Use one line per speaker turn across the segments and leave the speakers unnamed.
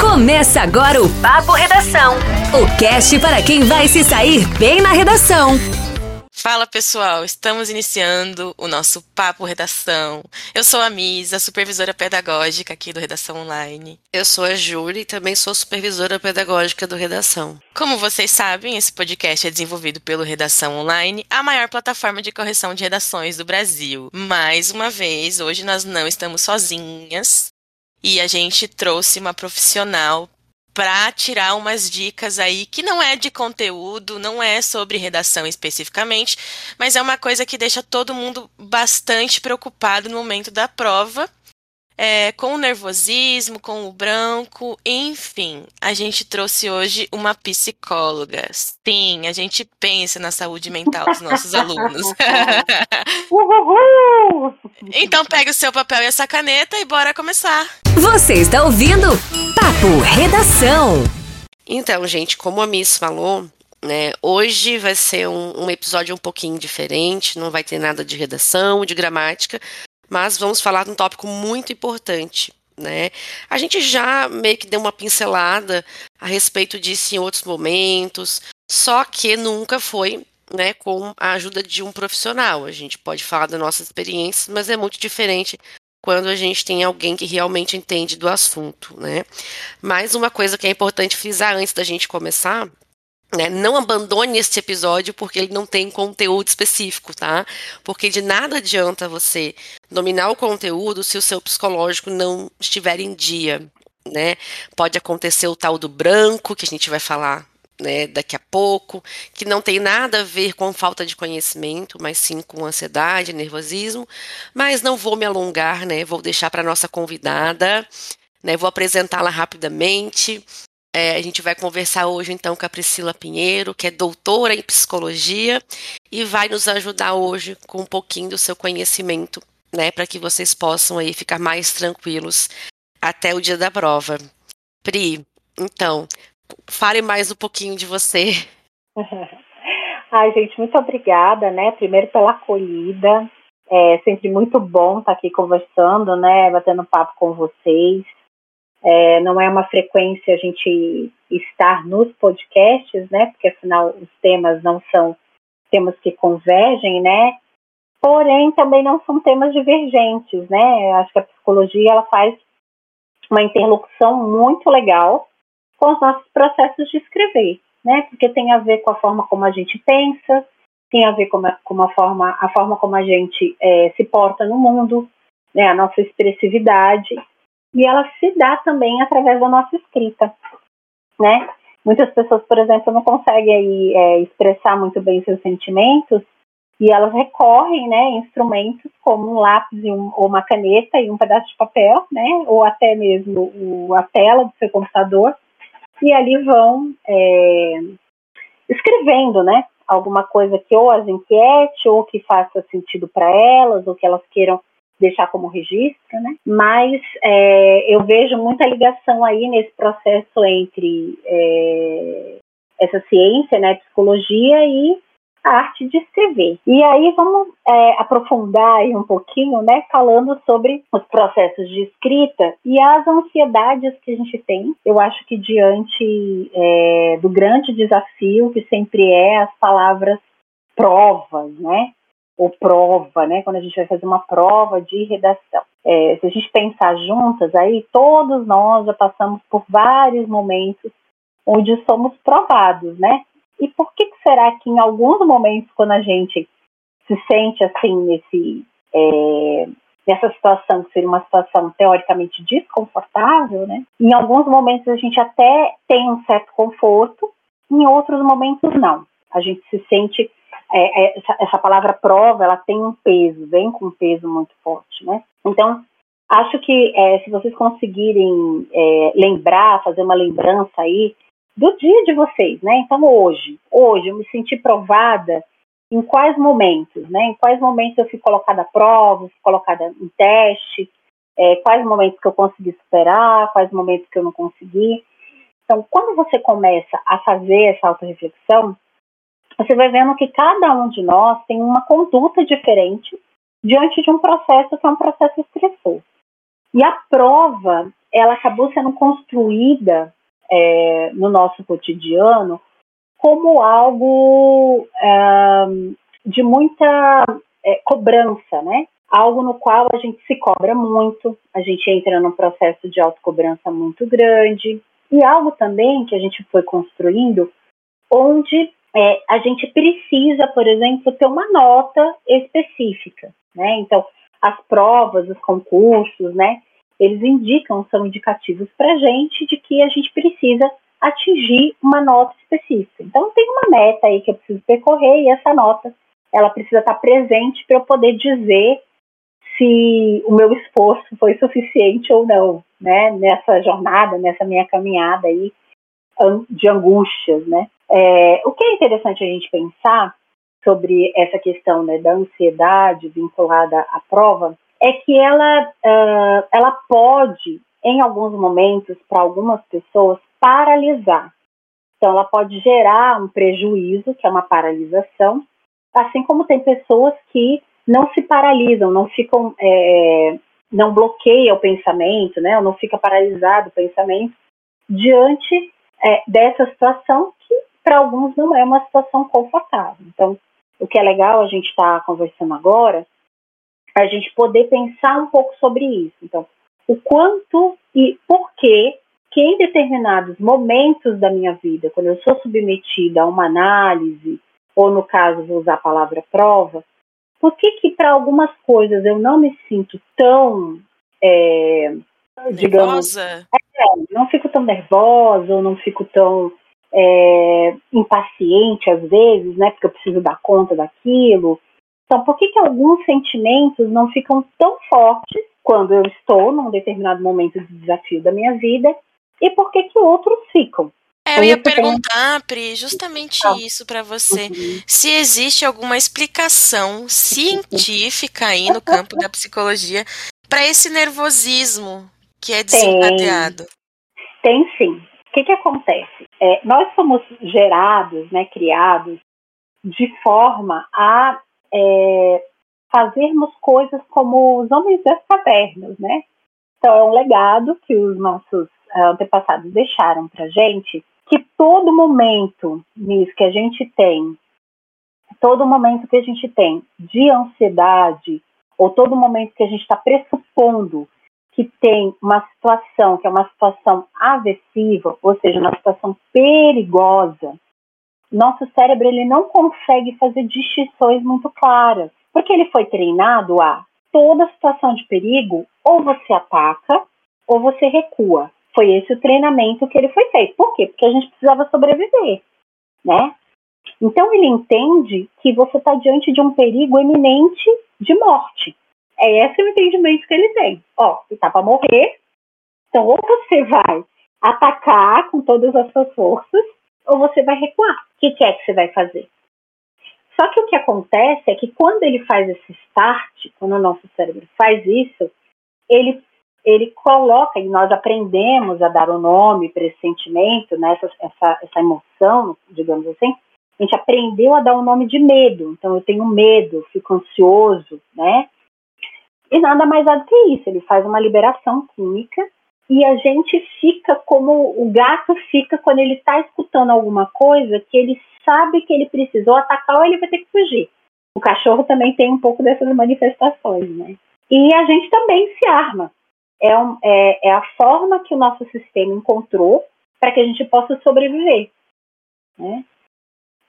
Começa agora o Papo Redação. O cast para quem vai se sair bem na redação.
Fala pessoal, estamos iniciando o nosso Papo Redação. Eu sou a Misa, supervisora pedagógica aqui do Redação Online.
Eu sou a Júlia e também sou supervisora pedagógica do Redação.
Como vocês sabem, esse podcast é desenvolvido pelo Redação Online, a maior plataforma de correção de redações do Brasil. Mais uma vez, hoje nós não estamos sozinhas e a gente trouxe uma profissional para tirar umas dicas aí que não é de conteúdo, não é sobre redação especificamente, mas é uma coisa que deixa todo mundo bastante preocupado no momento da prova. É, com o nervosismo, com o branco, enfim, a gente trouxe hoje uma psicóloga. Sim, a gente pensa na saúde mental dos nossos alunos. então pega o seu papel e essa caneta e bora começar.
Você está ouvindo Papo Redação.
Então, gente, como a Miss falou, né, hoje vai ser um, um episódio um pouquinho diferente, não vai ter nada de redação, de gramática, mas vamos falar de um tópico muito importante. Né? A gente já meio que deu uma pincelada a respeito disso em outros momentos, só que nunca foi né, com a ajuda de um profissional. A gente pode falar da nossa experiência, mas é muito diferente quando a gente tem alguém que realmente entende do assunto, né? Mais uma coisa que é importante frisar antes da gente começar né, não abandone este episódio porque ele não tem conteúdo específico, tá? Porque de nada adianta você dominar o conteúdo se o seu psicológico não estiver em dia, né? Pode acontecer o tal do branco, que a gente vai falar né, daqui a pouco, que não tem nada a ver com falta de conhecimento, mas sim com ansiedade, nervosismo. Mas não vou me alongar, né? Vou deixar para nossa convidada, né? Vou apresentá-la rapidamente. É, a gente vai conversar hoje então com a Priscila Pinheiro, que é doutora em psicologia e vai nos ajudar hoje com um pouquinho do seu conhecimento, né, para que vocês possam aí ficar mais tranquilos até o dia da prova. Pri, então, fale mais um pouquinho de você.
Ai, gente, muito obrigada, né? Primeiro pela acolhida. É sempre muito bom estar aqui conversando, né? Batendo papo com vocês. É, não é uma frequência a gente estar nos podcasts, né? Porque afinal os temas não são temas que convergem, né? Porém, também não são temas divergentes, né? Acho que a psicologia ela faz uma interlocução muito legal com os nossos processos de escrever, né? Porque tem a ver com a forma como a gente pensa, tem a ver com a, com a forma, a forma como a gente é, se porta no mundo, né? A nossa expressividade e ela se dá também através da nossa escrita, né? Muitas pessoas, por exemplo, não conseguem aí, é, expressar muito bem seus sentimentos e elas recorrem, né, a instrumentos como um lápis um, ou uma caneta e um pedaço de papel, né, ou até mesmo o, a tela do seu computador e ali vão é, escrevendo, né, alguma coisa que ou as inquiete ou que faça sentido para elas ou que elas queiram deixar como registro, né? Mas é, eu vejo muita ligação aí nesse processo entre é, essa ciência, né, psicologia e a arte de escrever. E aí vamos é, aprofundar aí um pouquinho, né, falando sobre os processos de escrita e as ansiedades que a gente tem. Eu acho que diante é, do grande desafio que sempre é as palavras provas, né? Ou prova, né? Quando a gente vai fazer uma prova de redação. É, se a gente pensar juntas, aí todos nós já passamos por vários momentos onde somos provados, né? E por que, que será que em alguns momentos, quando a gente se sente assim nesse é, nessa situação que seria uma situação teoricamente desconfortável, né? Em alguns momentos a gente até tem um certo conforto, em outros momentos não. A gente se sente é, é, essa, essa, palavra prova, ela tem um peso, vem com um peso muito forte, né? Então, acho que é, se vocês conseguirem é, lembrar, fazer uma lembrança aí do dia de vocês, né? Então, hoje, hoje eu me senti provada em quais momentos, né? Em quais momentos eu fui colocada à prova, fui colocada em teste, é, quais momentos que eu consegui superar, quais momentos que eu não consegui. Então, quando você começa a fazer essa autorreflexão, você vai vendo que cada um de nós tem uma conduta diferente diante de um processo que é um processo estressor. E a prova, ela acabou sendo construída é, no nosso cotidiano como algo é, de muita é, cobrança, né? Algo no qual a gente se cobra muito, a gente entra num processo de autocobrança muito grande, e algo também que a gente foi construindo, onde é, a gente precisa, por exemplo, ter uma nota específica, né? Então, as provas, os concursos, né? Eles indicam, são indicativos para a gente de que a gente precisa atingir uma nota específica. Então, tem uma meta aí que eu preciso percorrer e essa nota, ela precisa estar presente para eu poder dizer se o meu esforço foi suficiente ou não, né? Nessa jornada, nessa minha caminhada aí de angústias, né? É, o que é interessante a gente pensar sobre essa questão né, da ansiedade vinculada à prova é que ela, uh, ela pode, em alguns momentos, para algumas pessoas, paralisar. Então, ela pode gerar um prejuízo, que é uma paralisação, assim como tem pessoas que não se paralisam, não ficam, é, não bloqueia o pensamento, né, ou não fica paralisado o pensamento diante é, dessa situação que para alguns não é uma situação confortável. Então, o que é legal a gente estar tá conversando agora, é a gente poder pensar um pouco sobre isso. Então, o quanto e por que que em determinados momentos da minha vida, quando eu sou submetida a uma análise, ou no caso vou usar a palavra prova, por que que para algumas coisas eu não me sinto tão, é, digamos, é, não fico tão nervosa, ou não fico tão é, impaciente às vezes, né? Porque eu preciso dar conta daquilo. Então, por que, que alguns sentimentos não ficam tão fortes quando eu estou num determinado momento de desafio da minha vida e por que, que outros ficam?
É, eu ia perguntar, Pri, justamente isso para você. Uhum. Se existe alguma explicação científica aí no campo da psicologia para esse nervosismo que é desencadeado?
Tem, tem sim. O que, que acontece? É, nós somos gerados, né, criados, de forma a é, fazermos coisas como os homens das cavernas, né? Então é um legado que os nossos é, antepassados deixaram para gente, que todo momento nisso que a gente tem, todo momento que a gente tem de ansiedade, ou todo momento que a gente está pressupondo que tem uma situação que é uma situação aversiva, ou seja, uma situação perigosa, nosso cérebro ele não consegue fazer distinções muito claras, porque ele foi treinado a toda situação de perigo ou você ataca ou você recua. Foi esse o treinamento que ele foi feito. Por quê? Porque a gente precisava sobreviver, né? Então ele entende que você está diante de um perigo eminente de morte. É esse o entendimento que ele tem. Ó, você tá para morrer, então ou você vai atacar com todas as suas forças, ou você vai recuar. O que, que é que você vai fazer? Só que o que acontece é que quando ele faz esse start, quando o nosso cérebro faz isso, ele, ele coloca, e nós aprendemos a dar o um nome para esse sentimento, né, essa, essa, essa emoção, digamos assim, a gente aprendeu a dar o um nome de medo. Então eu tenho medo, fico ansioso, né? E nada mais é do que isso, ele faz uma liberação química e a gente fica como o gato fica quando ele está escutando alguma coisa que ele sabe que ele precisou atacar ou ele vai ter que fugir. O cachorro também tem um pouco dessas manifestações, né? E a gente também se arma. É, um, é, é a forma que o nosso sistema encontrou para que a gente possa sobreviver. Né?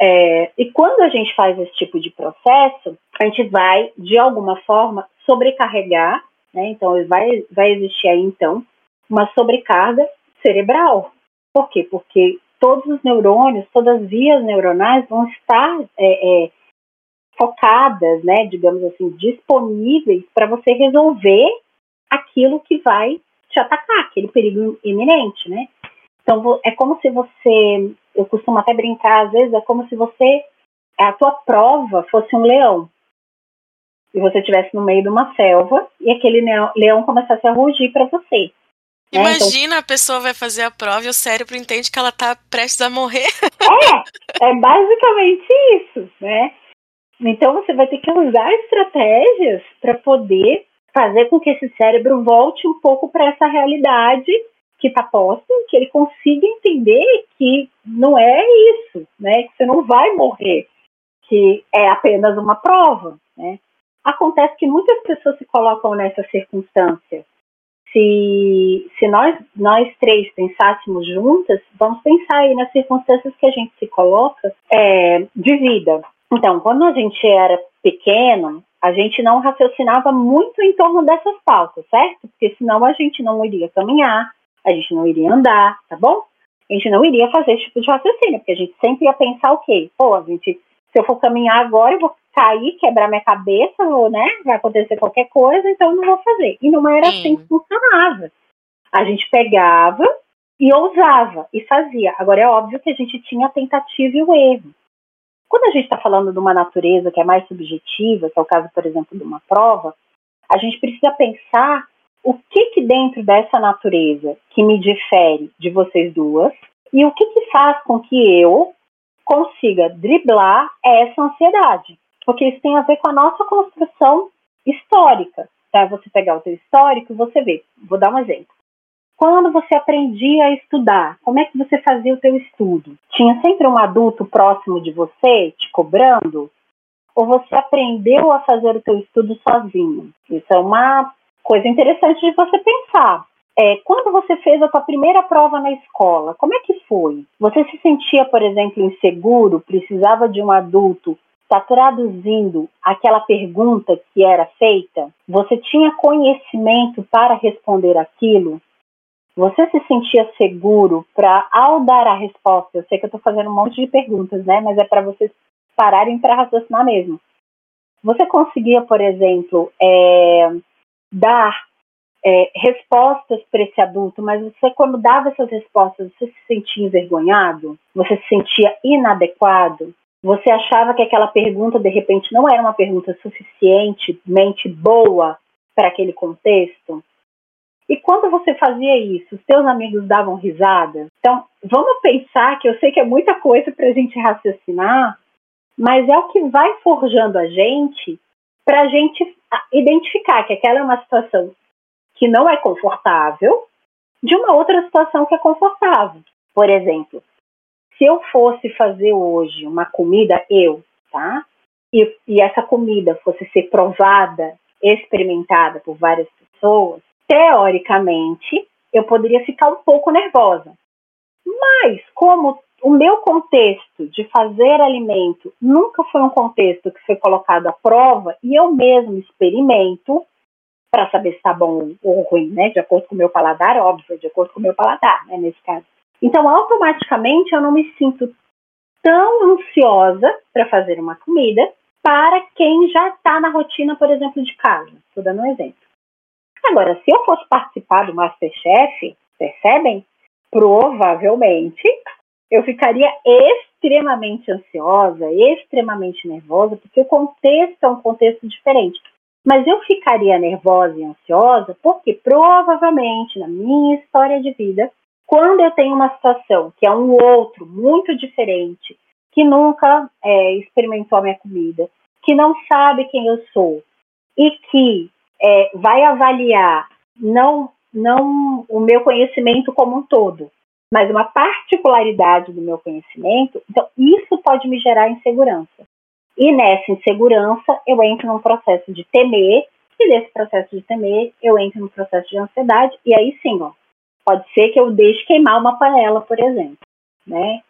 É, e quando a gente faz esse tipo de processo, a gente vai, de alguma forma, sobrecarregar, né? Então, vai, vai existir aí, então, uma sobrecarga cerebral. Por quê? Porque todos os neurônios, todas as vias neuronais vão estar é, é, focadas, né, digamos assim, disponíveis para você resolver aquilo que vai te atacar, aquele perigo iminente, né? Então, é como se você, eu costumo até brincar, às vezes, é como se você, a tua prova fosse um leão e você estivesse no meio de uma selva e aquele leão começasse a rugir para você.
Né? Imagina então, a pessoa vai fazer a prova e o cérebro entende que ela está prestes a morrer.
É, é basicamente isso, né? Então você vai ter que usar estratégias para poder fazer com que esse cérebro volte um pouco para essa realidade que está posta, que ele consiga entender que não é isso, né? Que você não vai morrer, que é apenas uma prova, né? Acontece que muitas pessoas se colocam nessa circunstância. Se, se nós, nós três pensássemos juntas, vamos pensar aí nas circunstâncias que a gente se coloca é, de vida. Então, quando a gente era pequeno, a gente não raciocinava muito em torno dessas pautas, certo? Porque senão a gente não iria caminhar, a gente não iria andar, tá bom? A gente não iria fazer esse tipo de raciocínio, porque a gente sempre ia pensar o quê? Pô, a gente, se eu for caminhar agora, eu vou cair, quebrar minha cabeça, ou, né? Vai acontecer qualquer coisa, então eu não vou fazer. E não era assim que funcionava. A gente pegava e ousava e fazia. Agora é óbvio que a gente tinha a tentativa e o erro. Quando a gente está falando de uma natureza que é mais subjetiva, que é o caso, por exemplo, de uma prova, a gente precisa pensar o que que dentro dessa natureza que me difere de vocês duas e o que que faz com que eu consiga driblar essa ansiedade. Porque isso tem a ver com a nossa construção histórica. Tá? Você pegar o seu histórico e você vê. Vou dar um exemplo. Quando você aprendia a estudar, como é que você fazia o seu estudo? Tinha sempre um adulto próximo de você, te cobrando? Ou você aprendeu a fazer o seu estudo sozinho? Isso é uma coisa interessante de você pensar. É, quando você fez a sua primeira prova na escola, como é que foi? Você se sentia, por exemplo, inseguro? Precisava de um adulto está traduzindo aquela pergunta que era feita? Você tinha conhecimento para responder aquilo? Você se sentia seguro para, ao dar a resposta, eu sei que eu estou fazendo um monte de perguntas, né? Mas é para vocês pararem para raciocinar mesmo. Você conseguia, por exemplo, é, dar é, respostas para esse adulto, mas você, quando dava essas respostas, você se sentia envergonhado? Você se sentia inadequado? Você achava que aquela pergunta, de repente, não era uma pergunta suficientemente boa para aquele contexto? E quando você fazia isso, os seus amigos davam risada? Então, vamos pensar que eu sei que é muita coisa para a gente raciocinar, mas é o que vai forjando a gente para a gente identificar que aquela é uma situação que não é confortável de uma outra situação que é confortável. Por exemplo, se eu fosse fazer hoje uma comida, eu, tá? E, e essa comida fosse ser provada, experimentada por várias pessoas, teoricamente, eu poderia ficar um pouco nervosa. Mas, como o meu contexto de fazer alimento nunca foi um contexto que foi colocado à prova e eu mesmo experimento para saber se está bom ou ruim, né? De acordo com o meu paladar, óbvio, de acordo com o meu paladar, né? Nesse caso. Então, automaticamente, eu não me sinto tão ansiosa para fazer uma comida para quem já está na rotina, por exemplo, de casa. Estou dando um exemplo. Agora, se eu fosse participar do Masterchef, percebem? Provavelmente eu ficaria extremamente ansiosa, extremamente nervosa, porque o contexto é um contexto diferente. Mas eu ficaria nervosa e ansiosa porque provavelmente na minha história de vida, quando eu tenho uma situação que é um outro muito diferente, que nunca é, experimentou a minha comida, que não sabe quem eu sou e que é, vai avaliar não, não o meu conhecimento como um todo, mas uma particularidade do meu conhecimento, então isso pode me gerar insegurança. E nessa insegurança eu entro num processo de temer, e nesse processo de temer eu entro num processo de ansiedade, e aí sim, ó, pode ser que eu deixe queimar uma panela, por exemplo, né?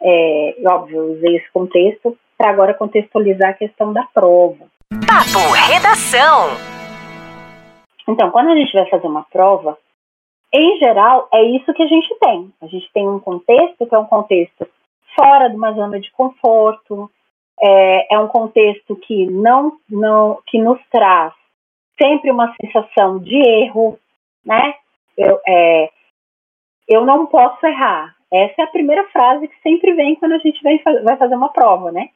É, óbvio, eu usei esse contexto para agora contextualizar a questão da prova.
Papo Redação.
Então, quando a gente vai fazer uma prova, em geral, é isso que a gente tem. A gente tem um contexto que é um contexto fora de uma zona de conforto, é, é um contexto que não, não, que nos traz sempre uma sensação de erro, né? Eu, é, eu não posso errar. Essa é a primeira frase que sempre vem quando a gente vai, vai fazer uma prova, né?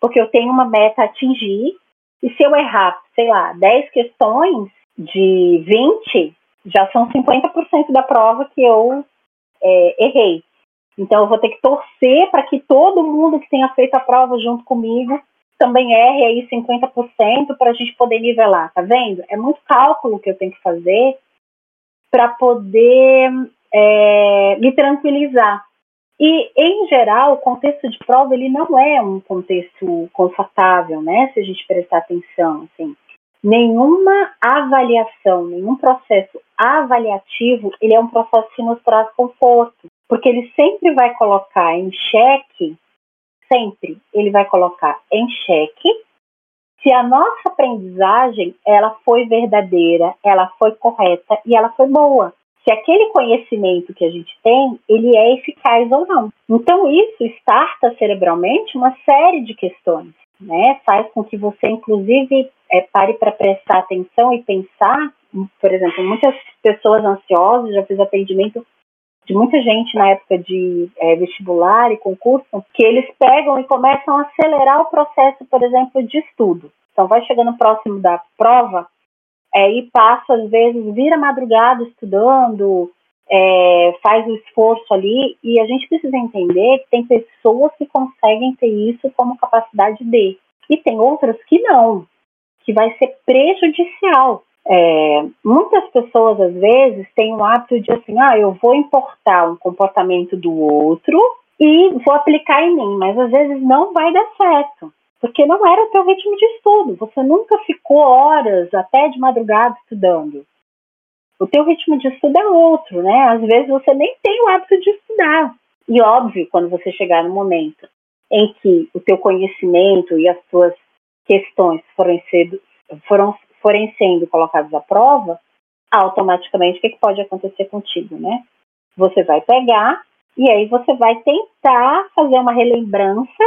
Porque eu tenho uma meta a atingir, e se eu errar, sei lá, 10 questões de 20, já são 50% da prova que eu é, errei. Então eu vou ter que torcer para que todo mundo que tenha feito a prova junto comigo também erre aí 50% para a gente poder nivelar, tá vendo? É muito cálculo que eu tenho que fazer para poder é, me tranquilizar. E, em geral, o contexto de prova ele não é um contexto confortável, né? Se a gente prestar atenção, assim. Nenhuma avaliação, nenhum processo avaliativo, ele é um processo que nos traz conforto, porque ele sempre vai colocar em xeque, sempre ele vai colocar em xeque se a nossa aprendizagem ela foi verdadeira, ela foi correta e ela foi boa se aquele conhecimento que a gente tem, ele é eficaz ou não. Então isso starta cerebralmente uma série de questões, né? Faz com que você, inclusive, é, pare para prestar atenção e pensar, por exemplo, muitas pessoas ansiosas, já fiz atendimento de muita gente na época de é, vestibular e concurso, que eles pegam e começam a acelerar o processo, por exemplo, de estudo. Então, vai chegando próximo da prova, é, e passa, às vezes, vira madrugada estudando, é, faz o esforço ali, e a gente precisa entender que tem pessoas que conseguem ter isso como capacidade de, e tem outras que não, que vai ser prejudicial. É, muitas pessoas, às vezes, têm o hábito de assim, ah, eu vou importar um comportamento do outro e vou aplicar em mim, mas às vezes não vai dar certo porque não era o teu ritmo de estudo. Você nunca ficou horas até de madrugada estudando. O teu ritmo de estudo é outro, né? Às vezes você nem tem o hábito de estudar. E óbvio, quando você chegar no momento em que o teu conhecimento e as tuas questões forem, sendo, foram, forem sendo colocadas à prova, automaticamente o que, que pode acontecer contigo, né? Você vai pegar e aí você vai tentar fazer uma relembrança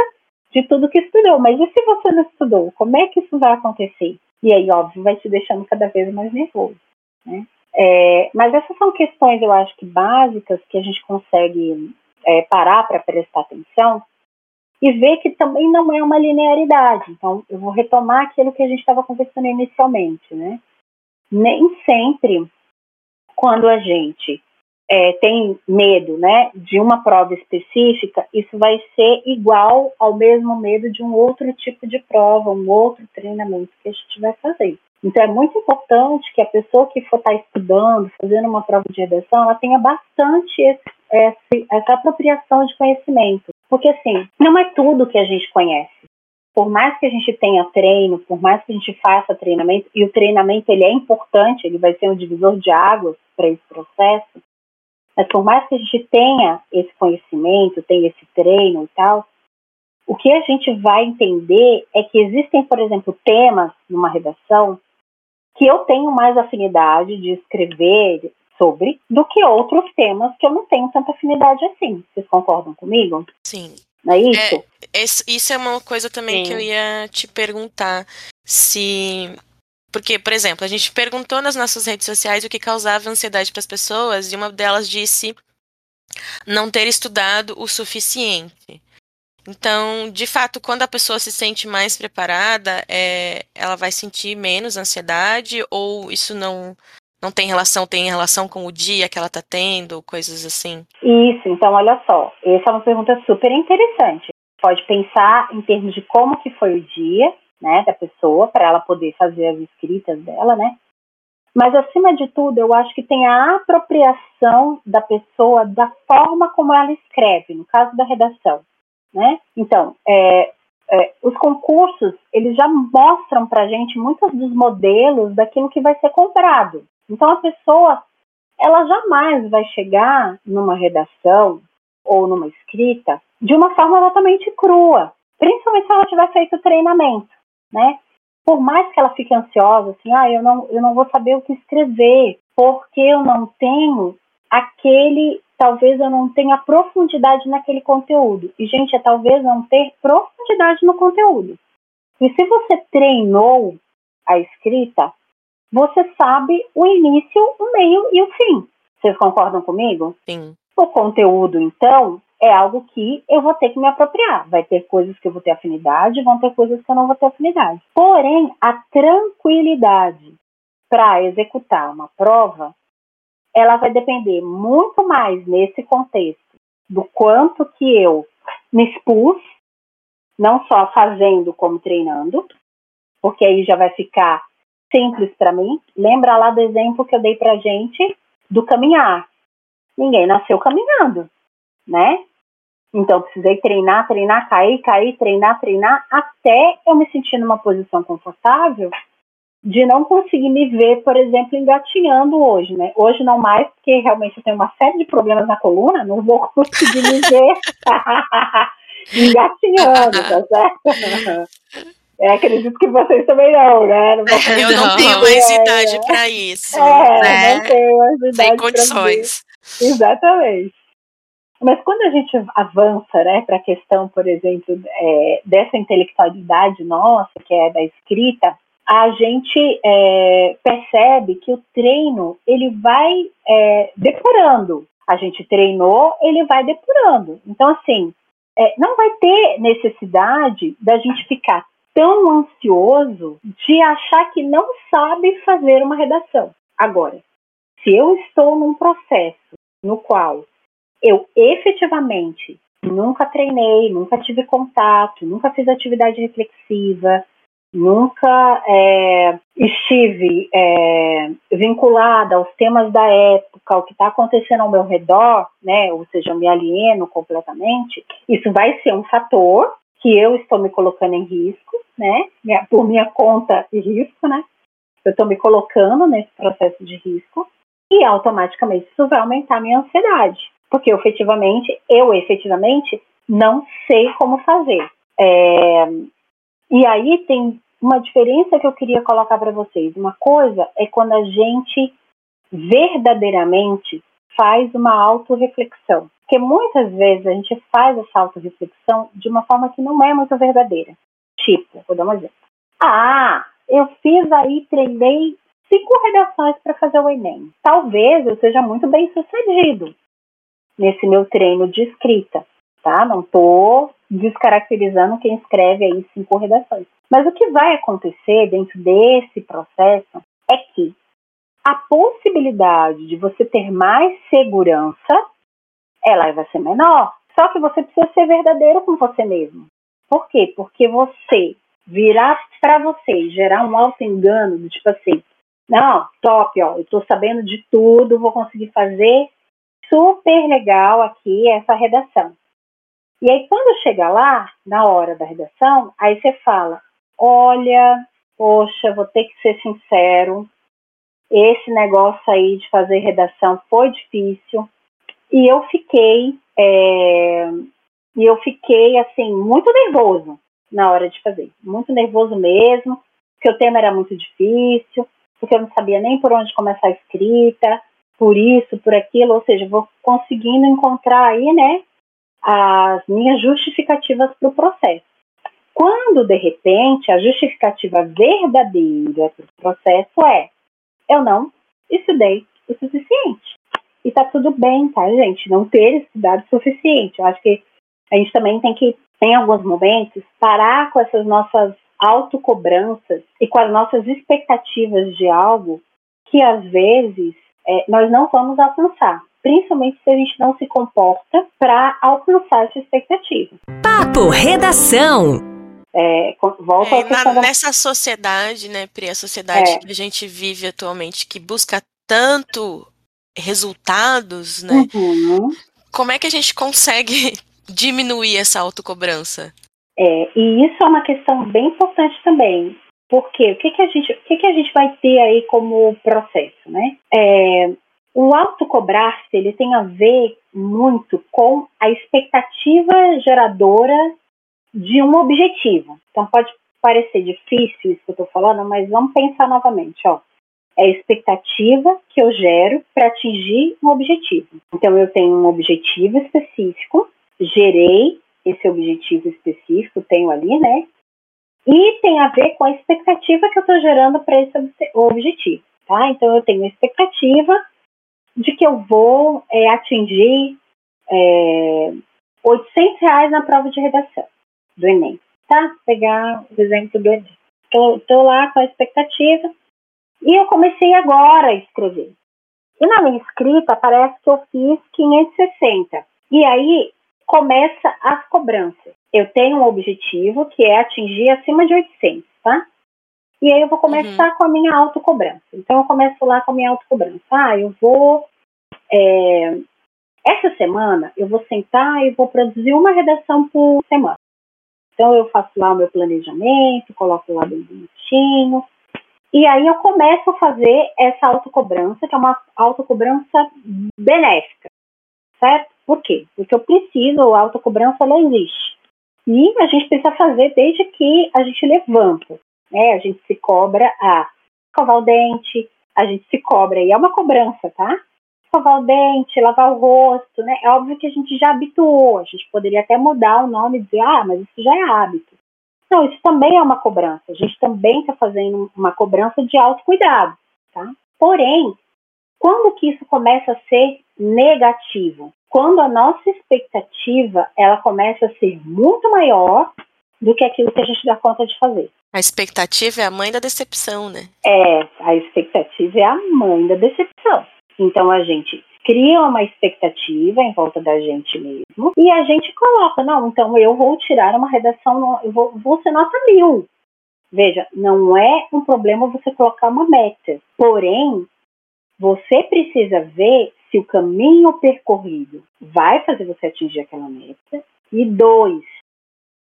de tudo que estudou. Mas e se você não estudou? Como é que isso vai acontecer? E aí, óbvio, vai te deixando cada vez mais nervoso. Né? É, mas essas são questões, eu acho que básicas, que a gente consegue é, parar para prestar atenção e ver que também não é uma linearidade. Então, eu vou retomar aquilo que a gente estava conversando inicialmente. Né? Nem sempre, quando a gente é, tem medo né, de uma prova específica, isso vai ser igual ao mesmo medo de um outro tipo de prova, um outro treinamento que a gente vai fazer. Então é muito importante que a pessoa que for estar tá estudando, fazendo uma prova de redação, ela tenha bastante esse, essa apropriação de conhecimento. Porque assim, não é tudo que a gente conhece. Por mais que a gente tenha treino, por mais que a gente faça treinamento, e o treinamento ele é importante, ele vai ser um divisor de águas para esse processo, mas por mais que a gente tenha esse conhecimento, tenha esse treino e tal, o que a gente vai entender é que existem, por exemplo, temas numa redação que eu tenho mais afinidade de escrever sobre do que outros temas que eu não tenho tanta afinidade assim. Vocês concordam comigo?
Sim.
Não é isso?
É, isso é uma coisa também Sim. que eu ia te perguntar. Se porque, por exemplo, a gente perguntou nas nossas redes sociais o que causava ansiedade para as pessoas e uma delas disse não ter estudado o suficiente. Então, de fato, quando a pessoa se sente mais preparada, é, ela vai sentir menos ansiedade ou isso não não tem relação, tem relação com o dia que ela está tendo, coisas assim?
Isso, então olha só, essa é uma pergunta super interessante. Pode pensar em termos de como que foi o dia, né, da pessoa, para ela poder fazer as escritas dela, né? Mas, acima de tudo, eu acho que tem a apropriação da pessoa da forma como ela escreve, no caso da redação, né? Então, é, é, os concursos, eles já mostram para gente muitos dos modelos daquilo que vai ser comprado. Então, a pessoa, ela jamais vai chegar numa redação ou numa escrita de uma forma totalmente crua, principalmente se ela tiver feito treinamento né? Por mais que ela fique ansiosa, assim, ah, eu não, eu não vou saber o que escrever, porque eu não tenho aquele, talvez eu não tenha profundidade naquele conteúdo. E, gente, é talvez não ter profundidade no conteúdo. E se você treinou a escrita, você sabe o início, o meio e o fim. Vocês concordam comigo?
Sim.
O conteúdo, então, é algo que eu vou ter que me apropriar. Vai ter coisas que eu vou ter afinidade, vão ter coisas que eu não vou ter afinidade. Porém, a tranquilidade para executar uma prova, ela vai depender muito mais nesse contexto do quanto que eu me expus não só fazendo como treinando, porque aí já vai ficar simples para mim. Lembra lá do exemplo que eu dei pra gente do caminhar. Ninguém nasceu caminhando, né? Então, precisei treinar, treinar, cair, cair, treinar, treinar, até eu me sentir numa posição confortável de não conseguir me ver, por exemplo, engatinhando hoje, né? Hoje não mais, porque realmente eu tenho uma série de problemas na coluna, não vou conseguir me ver engatinhando, tá certo? É, acredito que vocês também não, né?
Não eu não tenho mais idade para isso.
É, né? não tenho mais idade
Sem condições.
Exatamente. Mas quando a gente avança né, para a questão, por exemplo, é, dessa intelectualidade nossa, que é da escrita, a gente é, percebe que o treino ele vai é, depurando. A gente treinou, ele vai depurando. Então, assim, é, não vai ter necessidade da gente ficar tão ansioso de achar que não sabe fazer uma redação. Agora, se eu estou num processo no qual eu efetivamente nunca treinei, nunca tive contato, nunca fiz atividade reflexiva, nunca é, estive é, vinculada aos temas da época, ao que está acontecendo ao meu redor, né, ou seja, eu me alieno completamente, isso vai ser um fator que eu estou me colocando em risco, né, por minha conta e risco, né, eu estou me colocando nesse processo de risco e automaticamente isso vai aumentar a minha ansiedade, porque efetivamente, eu efetivamente não sei como fazer. É, e aí tem uma diferença que eu queria colocar para vocês. Uma coisa é quando a gente verdadeiramente faz uma autorreflexão. Porque muitas vezes a gente faz essa autorreflexão de uma forma que não é muito verdadeira. Tipo, vou dar um exemplo. Ah, eu fiz aí, treinei cinco redações para fazer o Enem. Talvez eu seja muito bem sucedido nesse meu treino de escrita, tá? Não estou descaracterizando quem escreve aí cinco redações. Mas o que vai acontecer dentro desse processo é que a possibilidade de você ter mais segurança, ela vai ser menor. Só que você precisa ser verdadeiro com você mesmo. Por quê? Porque você virar para você e gerar um auto engano do tipo assim, não, top, ó, eu tô sabendo de tudo, vou conseguir fazer super legal aqui essa redação. E aí, quando chega lá, na hora da redação, aí você fala: olha, poxa, vou ter que ser sincero, esse negócio aí de fazer redação foi difícil. E eu fiquei, é, e eu fiquei, assim, muito nervoso na hora de fazer. Muito nervoso mesmo, porque o tema era muito difícil, porque eu não sabia nem por onde começar a escrita, por isso, por aquilo, ou seja, vou conseguindo encontrar aí, né, as minhas justificativas para o processo. Quando, de repente, a justificativa verdadeira para o processo é: eu não estudei o suficiente. E tá tudo bem, tá, gente? Não ter estudado o suficiente. Eu acho que a gente também tem que, em alguns momentos, parar com essas nossas autocobranças e com as nossas expectativas de algo que, às vezes, é, nós não vamos alcançar principalmente se a gente não se comporta para alcançar essa expectativa.
Papo Redação.
É, volta é, na, da... Nessa sociedade, né, Pri, a sociedade é. que a gente vive atualmente, que busca tanto resultados, né? Uhum. Como é que a gente consegue diminuir essa autocobrança?
É, e isso é uma questão bem importante também. Porque o que, que, a, gente, o que, que a gente vai ter aí como processo, né? É, o autocobrar-se ele tem a ver muito com a expectativa geradora de um objetivo. Então pode parecer difícil isso que eu estou falando, mas vamos pensar novamente, ó. É a expectativa que eu gero para atingir um objetivo. Então eu tenho um objetivo específico, gerei esse objetivo específico, tenho ali, né? E tem a ver com a expectativa que eu estou gerando para esse objetivo, tá? Então eu tenho a expectativa de que eu vou é, atingir é, 800 reais na prova de redação do Enem, tá? Pegar o exemplo do Enem. Estou lá com a expectativa e eu comecei agora a escrever. E na minha escrita parece que eu fiz 560. E aí começa as cobranças. eu tenho um objetivo que é atingir acima de 800, tá? E aí eu vou começar uhum. com a minha autocobrança. Então eu começo lá com a minha autocobrança. Ah, eu vou. É, essa semana eu vou sentar e vou produzir uma redação por semana. Então eu faço lá o meu planejamento, coloco lá bem bonitinho. E aí eu começo a fazer essa autocobrança, que é uma autocobrança benéfica. Certo? Por quê? Porque eu preciso, a autocobrança ela existe. E a gente precisa fazer desde que a gente levanta. Né? A gente se cobra a escovar o dente, a gente se cobra, e é uma cobrança, tá? Escovar o dente, lavar o rosto, né? É óbvio que a gente já habituou, a gente poderia até mudar o nome e dizer, ah, mas isso já é hábito. Não, isso também é uma cobrança. A gente também está fazendo uma cobrança de autocuidado, tá? Porém, quando que isso começa a ser negativo? Quando a nossa expectativa ela começa a ser muito maior do que aquilo que a gente dá conta de fazer.
A expectativa é a mãe da decepção, né?
É, a expectativa é a mãe da decepção. Então a gente cria uma expectativa em volta da gente mesmo e a gente coloca, não, então eu vou tirar uma redação, eu vou, vou ser nota mil. Veja, não é um problema você colocar uma meta, porém, você precisa ver se o caminho percorrido vai fazer você atingir aquela meta. E dois,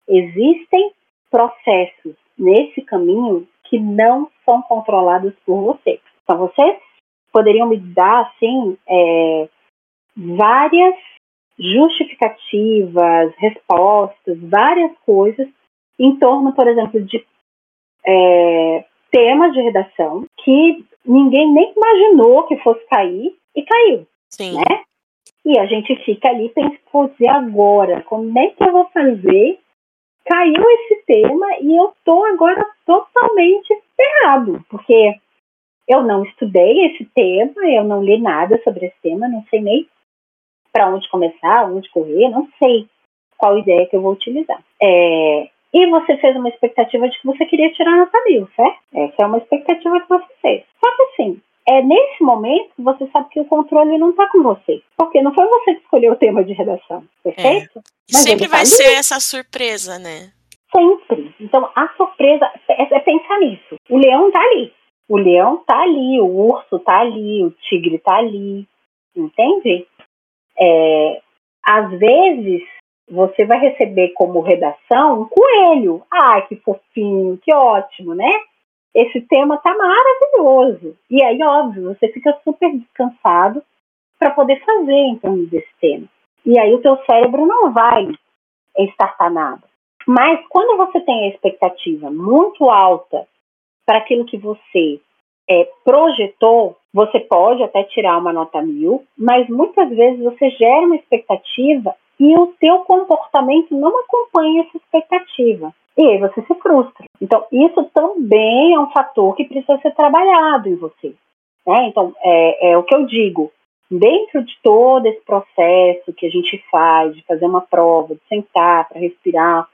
existem processos nesse caminho que não são controlados por você. Então, vocês poderiam me dar, assim, é, várias justificativas, respostas, várias coisas em torno, por exemplo, de é, temas de redação que ninguém nem imaginou que fosse cair e caiu. Sim. Né? E a gente fica ali pensando, e agora? Como é que eu vou fazer caiu esse tema e eu tô agora totalmente ferrado, porque eu não estudei esse tema, eu não li nada sobre esse tema, não sei nem para onde começar, onde correr, não sei qual ideia que eu vou utilizar. É, e você fez uma expectativa de que você queria tirar nota mil, certo? Essa é uma expectativa que você fez. Só que assim, é nesse momento que você sabe que o controle não está com você. Porque não foi você que escolheu o tema de redação, perfeito?
É. Sempre vai tá ser essa surpresa, né?
Sempre. Então, a surpresa é, é pensar nisso. O leão tá ali. O leão tá ali, o urso tá ali, o tigre tá ali. Entende? É, às vezes, você vai receber como redação um coelho. Ah, que fofinho, que ótimo, né? esse tema tá maravilhoso. E aí, óbvio, você fica super descansado para poder fazer em torno desse tema. E aí o teu cérebro não vai estartar nada. Mas quando você tem a expectativa muito alta para aquilo que você é, projetou, você pode até tirar uma nota mil, mas muitas vezes você gera uma expectativa e o teu comportamento não acompanha essa expectativa. E aí você se frustra. Então, isso também é um fator que precisa ser trabalhado em você. Né? Então, é, é o que eu digo. Dentro de todo esse processo que a gente faz, de fazer uma prova, de sentar para respirar,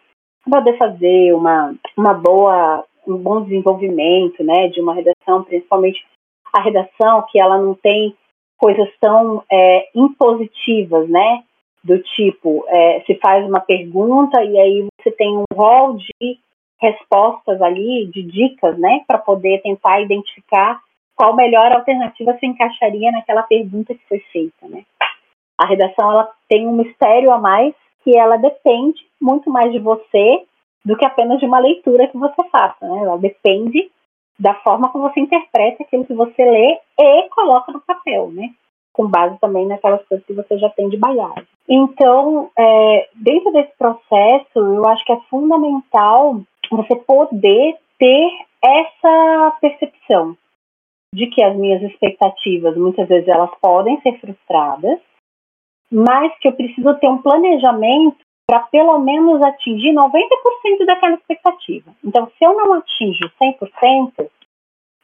poder fazer uma, uma boa, um bom desenvolvimento né, de uma redação, principalmente a redação que ela não tem coisas tão é, impositivas, né? do tipo, é, se faz uma pergunta e aí você tem um rol de respostas ali, de dicas, né, para poder tentar identificar qual melhor alternativa se encaixaria naquela pergunta que foi feita, né. A redação, ela tem um mistério a mais que ela depende muito mais de você do que apenas de uma leitura que você faça, né, ela depende da forma como você interpreta aquilo que você lê e coloca no papel, né com base também naquelas coisas que você já tem de bagagem. Então, é, dentro desse processo, eu acho que é fundamental você poder ter essa percepção de que as minhas expectativas, muitas vezes, elas podem ser frustradas, mas que eu preciso ter um planejamento para pelo menos atingir 90% daquela expectativa. Então, se eu não atingo 100%,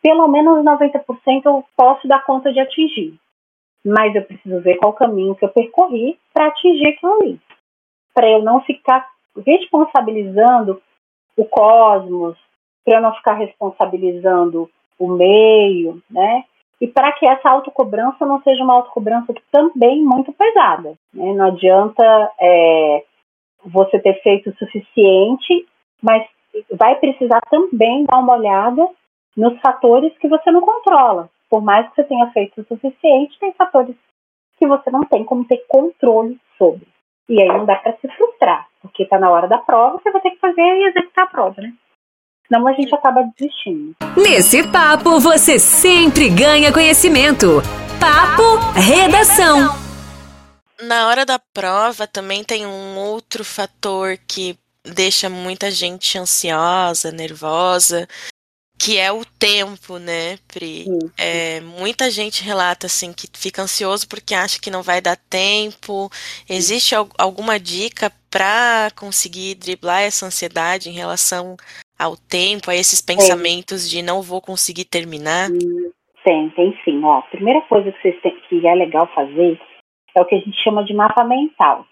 pelo menos 90% eu posso dar conta de atingir mas eu preciso ver qual caminho que eu percorri para atingir aquilo ali. Para eu não ficar responsabilizando o cosmos, para eu não ficar responsabilizando o meio, né? E para que essa autocobrança não seja uma autocobrança também muito pesada. Né? Não adianta é, você ter feito o suficiente, mas vai precisar também dar uma olhada nos fatores que você não controla. Por mais que você tenha feito o suficiente, tem fatores que você não tem como ter controle sobre. E aí não dá para se frustrar, porque está na hora da prova, você vai ter que fazer e executar a prova, né? Senão a gente acaba desistindo.
Nesse papo, você sempre ganha conhecimento. Papo Redação.
Na hora da prova também tem um outro fator que deixa muita gente ansiosa, nervosa, que é o tempo, né, Pri? É, muita gente relata assim que fica ansioso porque acha que não vai dar tempo. Existe alguma dica para conseguir driblar essa ansiedade em relação ao tempo, a esses pensamentos de não vou conseguir terminar?
Tem, tem sim. Ó, a primeira coisa que, vocês têm, que é legal fazer é o que a gente chama de mapa mental.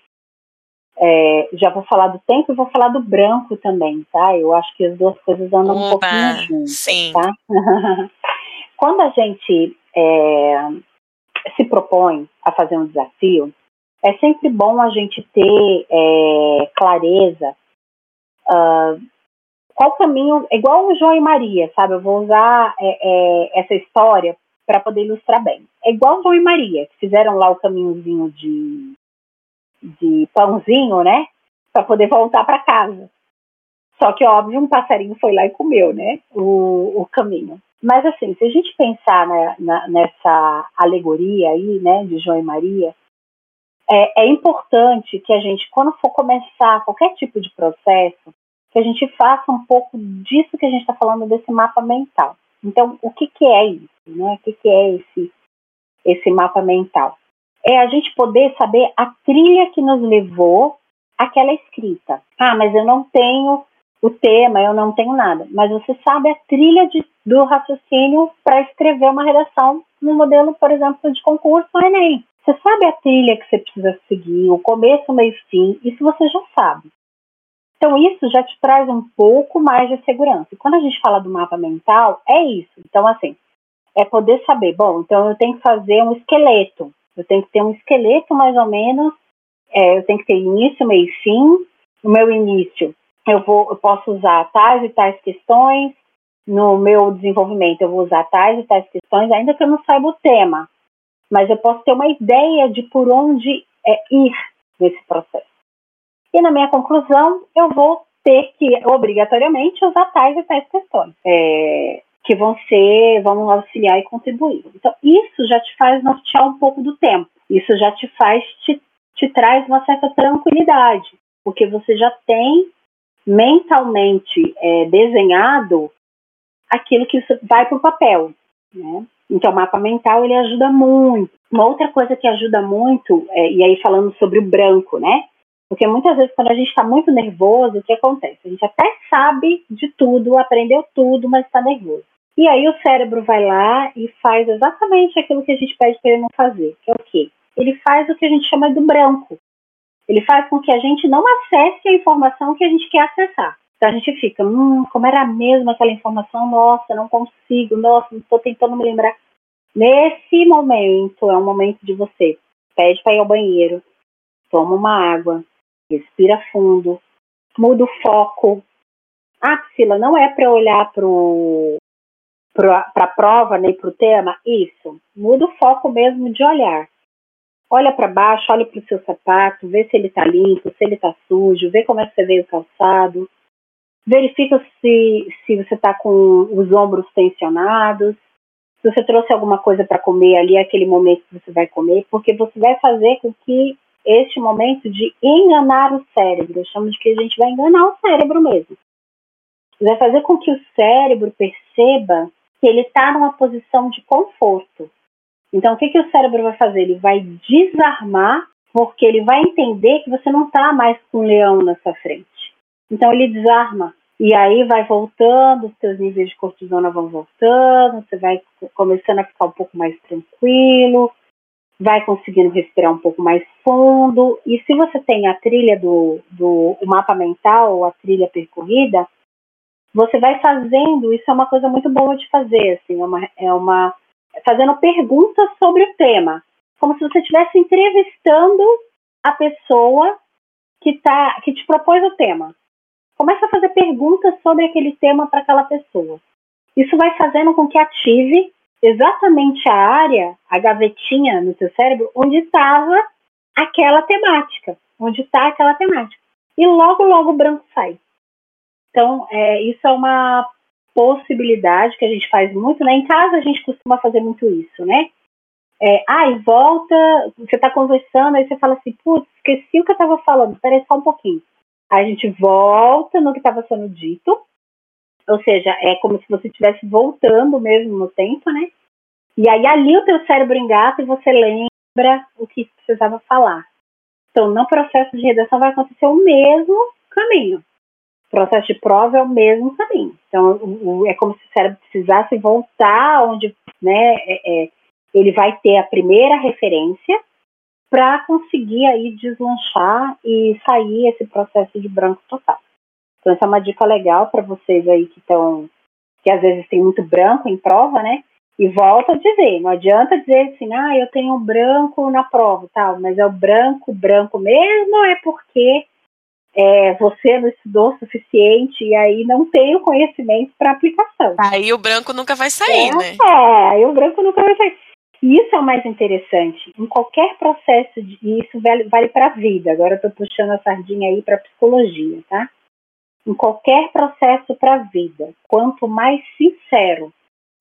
É, já vou falar do tempo e vou falar do branco também, tá? Eu acho que as duas coisas andam Opa, um pouquinho juntas, sim. tá? Quando a gente é, se propõe a fazer um desafio, é sempre bom a gente ter é, clareza uh, qual caminho, igual o João e Maria, sabe? Eu vou usar é, é, essa história para poder ilustrar bem. É igual João e Maria, que fizeram lá o caminhozinho de de pãozinho, né? Para poder voltar para casa. Só que, óbvio, um passarinho foi lá e comeu, né? O, o caminho. Mas, assim, se a gente pensar na, na, nessa alegoria aí, né, de João e Maria, é, é importante que a gente, quando for começar qualquer tipo de processo, que a gente faça um pouco disso que a gente está falando desse mapa mental. Então, o que, que é isso? Né? O que, que é esse, esse mapa mental? é a gente poder saber a trilha que nos levou àquela escrita. Ah, mas eu não tenho o tema, eu não tenho nada. Mas você sabe a trilha de, do raciocínio para escrever uma redação no modelo, por exemplo, de concurso ou Enem. Você sabe a trilha que você precisa seguir, o começo, o meio e fim, isso você já sabe. Então, isso já te traz um pouco mais de segurança. E quando a gente fala do mapa mental, é isso. Então, assim, é poder saber, bom, então eu tenho que fazer um esqueleto. Eu tenho que ter um esqueleto mais ou menos, é, eu tenho que ter início, meio e fim. No meu início, eu, vou, eu posso usar tais e tais questões. No meu desenvolvimento, eu vou usar tais e tais questões, ainda que eu não saiba o tema. Mas eu posso ter uma ideia de por onde é, ir nesse processo. E na minha conclusão, eu vou ter que, obrigatoriamente, usar tais e tais questões. É, que vão ser, vão auxiliar e contribuir. Então, isso já te faz nortear um pouco do tempo. Isso já te faz, te, te traz uma certa tranquilidade, porque você já tem mentalmente é, desenhado aquilo que vai para o papel, né? Então, o mapa mental ele ajuda muito. Uma outra coisa que ajuda muito, é, e aí falando sobre o branco, né? Porque muitas vezes, quando a gente está muito nervoso, o que acontece? A gente até sabe de tudo, aprendeu tudo, mas está nervoso. E aí o cérebro vai lá e faz exatamente aquilo que a gente pede para ele não fazer, que é o quê? Ele faz o que a gente chama do branco. Ele faz com que a gente não acesse a informação que a gente quer acessar. Então a gente fica, hum, como era mesmo aquela informação? Nossa, não consigo, nossa, estou tentando me lembrar. Nesse momento, é um momento de você pede para ir ao banheiro, toma uma água, respira fundo, muda o foco. Ah, Priscila, não é para olhar para para a prova, nem para o tema, isso. Muda o foco mesmo de olhar. Olha para baixo, olha para o seu sapato, vê se ele está limpo, se ele está sujo, vê como é que você veio calçado. Verifica se, se você está com os ombros tensionados, se você trouxe alguma coisa para comer ali, aquele momento que você vai comer, porque você vai fazer com que este momento de enganar o cérebro, eu chamo de que a gente vai enganar o cérebro mesmo. Vai fazer com que o cérebro perceba que ele está numa posição de conforto. Então, o que, que o cérebro vai fazer? Ele vai desarmar, porque ele vai entender que você não está mais com um leão na sua frente. Então, ele desarma. E aí vai voltando, os seus níveis de cortisona vão voltando, você vai começando a ficar um pouco mais tranquilo, vai conseguindo respirar um pouco mais fundo. E se você tem a trilha do, do o mapa mental, a trilha percorrida, você vai fazendo, isso é uma coisa muito boa de fazer, assim, é uma, é uma fazendo perguntas sobre o tema, como se você estivesse entrevistando a pessoa que, tá, que te propôs o tema. Começa a fazer perguntas sobre aquele tema para aquela pessoa. Isso vai fazendo com que ative exatamente a área, a gavetinha no seu cérebro, onde estava aquela temática, onde está aquela temática. E logo, logo o branco sai. Então, é, isso é uma possibilidade que a gente faz muito, né? Em casa a gente costuma fazer muito isso, né? É, ah, e volta, você está conversando, aí você fala assim, putz, esqueci o que eu estava falando, peraí só um pouquinho. Aí a gente volta no que estava sendo dito, ou seja, é como se você estivesse voltando mesmo no tempo, né? E aí ali o teu cérebro engata e você lembra o que precisava falar. Então, no processo de redação vai acontecer o mesmo caminho. Processo de prova é o mesmo caminho. Então, é como se o cérebro precisasse voltar onde, né, é, é, ele vai ter a primeira referência para conseguir aí deslanchar e sair esse processo de branco total. Então essa é uma dica legal para vocês aí que estão, que às vezes tem muito branco em prova, né? E volta a dizer, não adianta dizer assim, ah, eu tenho branco na prova, tal, mas é o branco, branco mesmo, é porque é, você não estudou o suficiente e aí não tem o conhecimento para aplicação.
Aí o branco nunca vai sair,
é,
né?
É, aí o branco nunca vai sair. Isso é o mais interessante. Em qualquer processo, de, e isso vale, vale para a vida, agora eu estou puxando a sardinha aí para psicologia, tá? Em qualquer processo para a vida, quanto mais sincero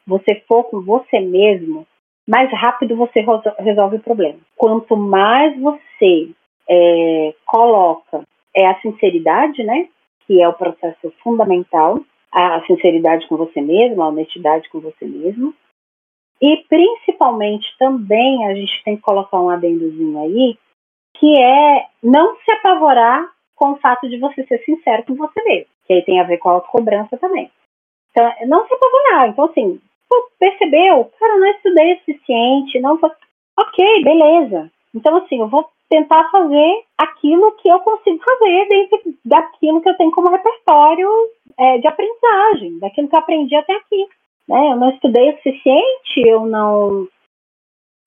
você for com você mesmo, mais rápido você resolve o problema. Quanto mais você é, coloca é a sinceridade, né? Que é o processo fundamental, a sinceridade com você mesmo, a honestidade com você mesmo. E principalmente também a gente tem que colocar um adendozinho aí, que é não se apavorar com o fato de você ser sincero com você mesmo, que aí tem a ver com a autocobrança também. Então, não se apavorar. Então, assim, percebeu? Cara, não estudei o suficiente, não foi. Ok, beleza. Então, assim, eu vou tentar fazer aquilo que eu consigo fazer dentro daquilo que eu tenho como repertório é, de aprendizagem, daquilo que eu aprendi até aqui né? Eu não estudei o suficiente, eu não,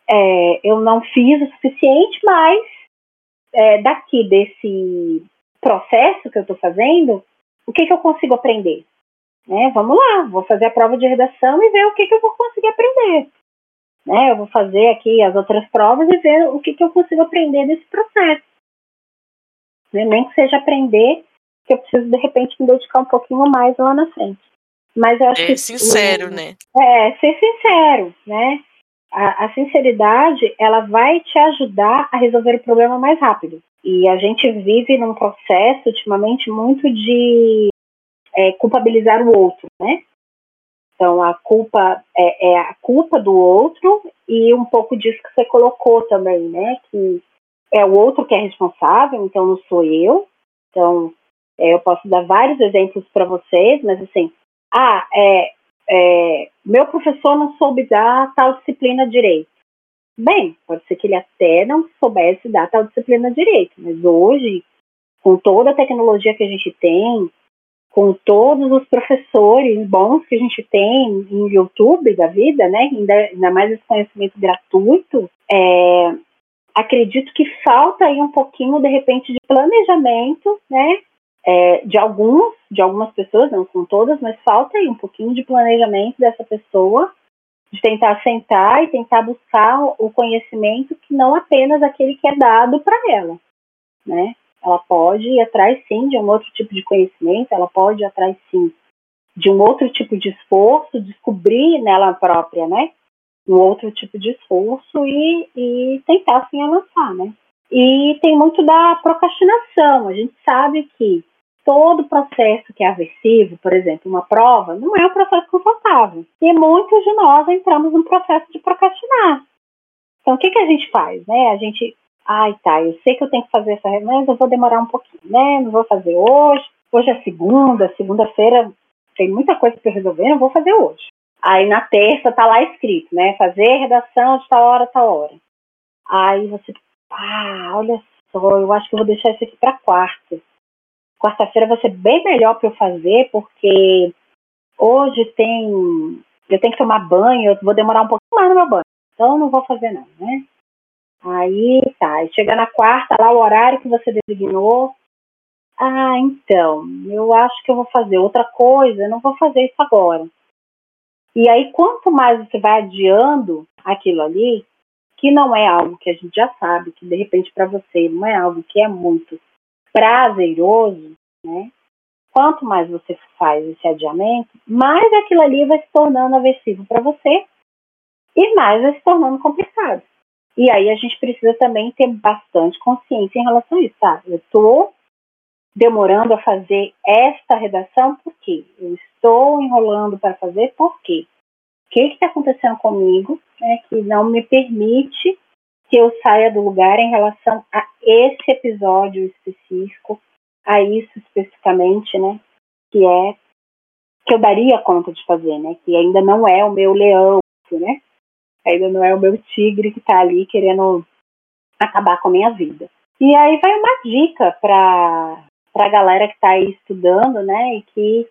é, eu não fiz o suficiente, mas é, daqui desse processo que eu estou fazendo, o que, que eu consigo aprender? Né? Vamos lá, vou fazer a prova de redação e ver o que, que eu vou conseguir aprender. Né? Eu vou fazer aqui as outras provas e ver o que, que eu consigo aprender desse processo. Né? Nem que seja aprender, que eu preciso de repente me dedicar um pouquinho mais lá na frente. Mas eu acho
é
que,
sincero, né?
É, ser sincero, né? A, a, sinceridade, ela vai te ajudar a resolver o problema mais rápido. E a gente vive num processo, ultimamente, muito de é, culpabilizar o outro, né? Então, a culpa é, é, a culpa do outro e um pouco disso que você colocou também, né? Que é o outro que é responsável, então não sou eu. Então, é, eu posso dar vários exemplos para vocês, mas assim, ah, é, é, meu professor não soube dar tal disciplina direito. Bem, pode ser que ele até não soubesse dar tal disciplina direito, mas hoje, com toda a tecnologia que a gente tem, com todos os professores bons que a gente tem em YouTube da vida, né, ainda, ainda mais esse conhecimento gratuito, é, acredito que falta aí um pouquinho, de repente, de planejamento, né, é, de alguns, de algumas pessoas, não são todas, mas falta aí um pouquinho de planejamento dessa pessoa, de tentar sentar e tentar buscar o conhecimento que não apenas aquele que é dado para ela, né? Ela pode ir atrás sim de um outro tipo de conhecimento, ela pode ir atrás sim de um outro tipo de esforço, descobrir nela própria, né? Um outro tipo de esforço e, e tentar assim avançar, né? E tem muito da procrastinação. A gente sabe que todo processo que é aversivo, por exemplo, uma prova, não é um processo confortável. E muitos de nós entramos num processo de procrastinar. Então, o que, que a gente faz? Né? A gente, ai, tá, eu sei que eu tenho que fazer essa reunião, mas eu vou demorar um pouquinho, né? Não vou fazer hoje. Hoje é segunda, segunda-feira tem muita coisa para resolver, não vou fazer hoje. Aí na terça tá lá escrito, né? Fazer redação de tal hora, tal hora. Aí você, ah, olha só, eu acho que eu vou deixar isso aqui para quarta quarta-feira vai ser bem melhor para eu fazer, porque hoje tem. Eu tenho que tomar banho, eu vou demorar um pouquinho mais no meu banho. Então eu não vou fazer não, né? Aí tá, aí chega na quarta, lá o horário que você designou, ah, então, eu acho que eu vou fazer outra coisa, não vou fazer isso agora. E aí, quanto mais você vai adiando aquilo ali, que não é algo que a gente já sabe, que de repente para você não é algo que é muito prazeroso, né? Quanto mais você faz esse adiamento, mais aquilo ali vai se tornando aversivo para você e mais vai se tornando complicado. E aí a gente precisa também ter bastante consciência em relação a isso, tá? Eu estou demorando a fazer esta redação por quê? Eu estou enrolando para fazer por quê? O que está acontecendo comigo né, que não me permite que eu saia do lugar em relação a esse episódio específico, a isso especificamente, né? Que é que eu daria conta de fazer, né? Que ainda não é o meu leão, né? Ainda não é o meu tigre que está ali querendo acabar com a minha vida. E aí vai uma dica para a galera que está aí estudando, né? E que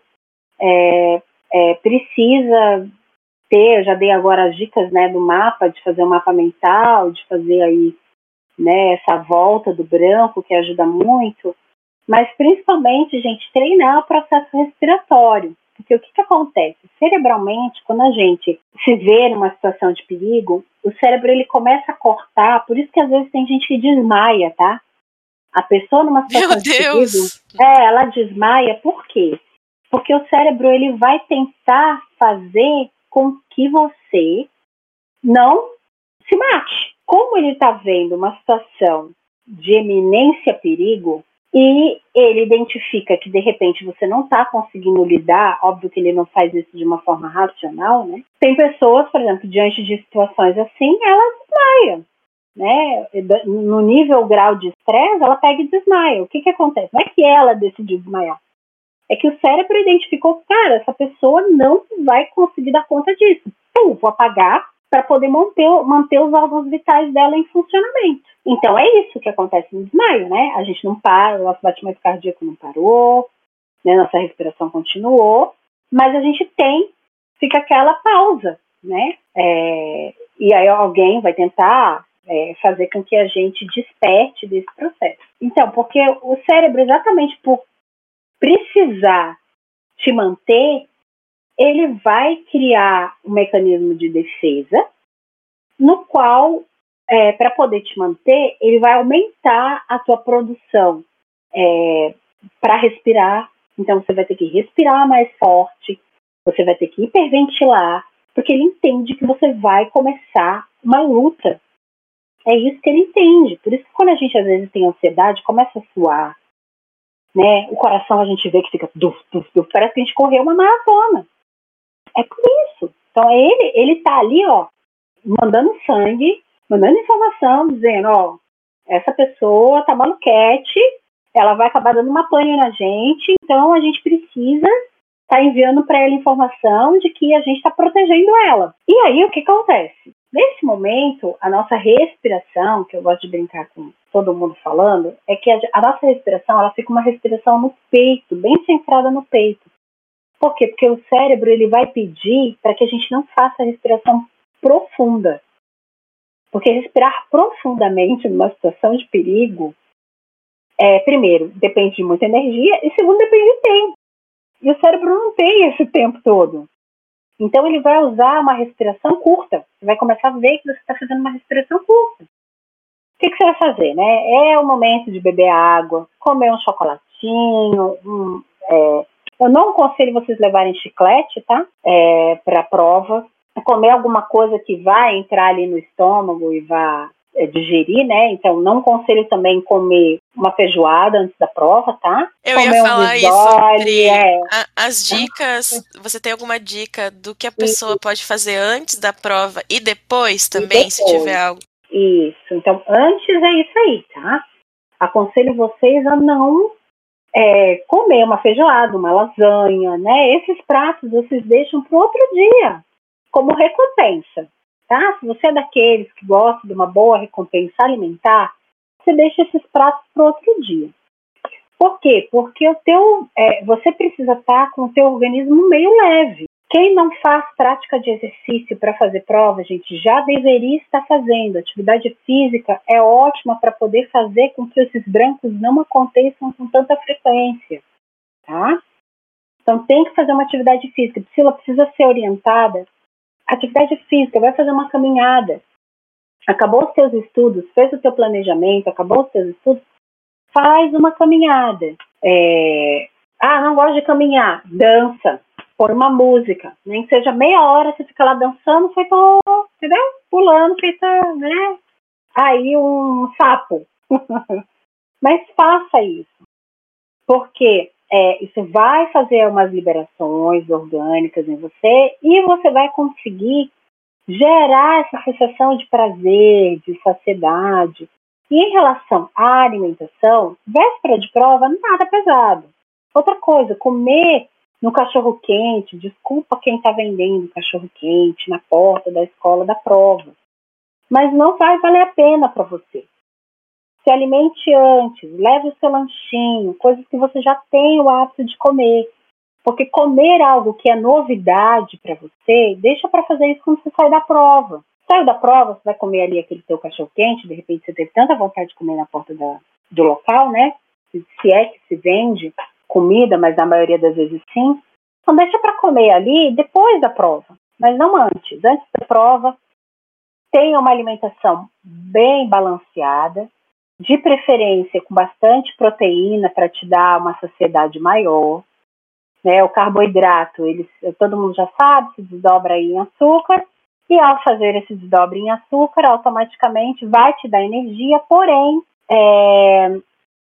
é, é, precisa ter, eu já dei agora as dicas, né, do mapa, de fazer um mapa mental, de fazer aí, né, essa volta do branco, que ajuda muito, mas principalmente, gente, treinar o processo respiratório. Porque o que, que acontece? Cerebralmente, quando a gente se vê numa situação de perigo, o cérebro ele começa a cortar, por isso que às vezes tem gente que desmaia, tá? A pessoa numa situação
Meu
de
Deus.
perigo, é, ela desmaia, por quê? Porque o cérebro ele vai tentar fazer com que você não se mate. Como ele está vendo uma situação de eminência perigo e ele identifica que de repente você não está conseguindo lidar, óbvio que ele não faz isso de uma forma racional, né? Tem pessoas, por exemplo, diante de situações assim, ela desmaia, né? No nível grau de estresse, ela pega e desmaia. O que que acontece? Não é que ela decidiu desmaiar é que o cérebro identificou, cara, essa pessoa não vai conseguir dar conta disso. Pum, vou apagar para poder manter, manter os órgãos vitais dela em funcionamento. Então é isso que acontece no desmaio, né? A gente não para, o nosso batimento cardíaco não parou, né? nossa respiração continuou, mas a gente tem, fica aquela pausa, né? É, e aí alguém vai tentar é, fazer com que a gente desperte desse processo. Então, porque o cérebro, exatamente por precisar te manter, ele vai criar um mecanismo de defesa, no qual, é, para poder te manter, ele vai aumentar a tua produção é, para respirar. Então, você vai ter que respirar mais forte, você vai ter que hiperventilar, porque ele entende que você vai começar uma luta. É isso que ele entende. Por isso que quando a gente às vezes tem ansiedade, começa a suar, né? O coração a gente vê que fica duf, duf, duf, parece que a gente correu uma maratona. É por isso. Então ele ele tá ali, ó, mandando sangue, mandando informação, dizendo, ó, essa pessoa tá maluquete, ela vai acabar dando uma pane na gente, então a gente precisa tá enviando para ela informação de que a gente está protegendo ela. E aí o que acontece? Nesse momento, a nossa respiração, que eu gosto de brincar com todo mundo falando, é que a, a nossa respiração, ela fica uma respiração no peito, bem centrada no peito. Por quê? Porque o cérebro ele vai pedir para que a gente não faça a respiração profunda. Porque respirar profundamente numa situação de perigo, é, primeiro, depende de muita energia, e segundo, depende de tempo. E o cérebro não tem esse tempo todo. Então ele vai usar uma respiração curta. Você vai começar a ver que você está fazendo uma respiração curta. O que, que, você vai fazer, né? É o momento de beber água, comer um chocolatinho. É, eu não aconselho vocês levarem chiclete, tá? É, para a prova. Comer alguma coisa que vai entrar ali no estômago e vá é, digerir, né? Então, não aconselho também comer uma feijoada antes da prova, tá?
Eu
comer
ia falar
um
isso
é.
a, as dicas. Você tem alguma dica do que a pessoa isso. pode fazer antes da prova e depois também, e depois. se tiver algo?
Isso. Então, antes é isso aí, tá? Aconselho vocês a não é, comer uma feijoada, uma lasanha, né? Esses pratos vocês deixam para outro dia, como recompensa tá? Se você é daqueles que gosta de uma boa recompensa alimentar, você deixa esses pratos para outro dia. Por quê? Porque o teu, é, você precisa estar com o teu organismo meio leve. Quem não faz prática de exercício para fazer prova, gente, já deveria estar fazendo. Atividade física é ótima para poder fazer com que esses brancos não aconteçam com tanta frequência, tá? Então tem que fazer uma atividade física. Priscila precisa ser orientada. Atividade física, vai fazer uma caminhada. Acabou os seus estudos, fez o seu planejamento, acabou os seus estudos, faz uma caminhada. É... Ah, não gosto de caminhar, dança põe uma música, nem que seja meia hora, você fica lá dançando, feito, entendeu? Pulando, feita, né? Aí um sapo. Mas faça isso. Porque é, isso vai fazer umas liberações orgânicas em você e você vai conseguir gerar essa sensação de prazer, de saciedade. E em relação à alimentação, véspera de prova, nada pesado. Outra coisa, comer no cachorro quente, desculpa quem está vendendo cachorro quente na porta da escola da prova, mas não vai valer a pena para você. Se alimente antes, leve o seu lanchinho, coisas que você já tem o hábito de comer. Porque comer algo que é novidade para você, deixa para fazer isso quando você sai da prova. Saiu da prova, você vai comer ali aquele teu cachorro quente, de repente você teve tanta vontade de comer na porta da, do local, né? Se é que se vende, comida, mas na maioria das vezes sim. Então deixa para comer ali depois da prova, mas não antes. Antes da prova, tenha uma alimentação bem balanceada, de preferência com bastante proteína para te dar uma saciedade maior. Né? O carboidrato, ele, todo mundo já sabe, se desdobra em açúcar, e ao fazer esse desdobre em açúcar, automaticamente vai te dar energia, porém, é,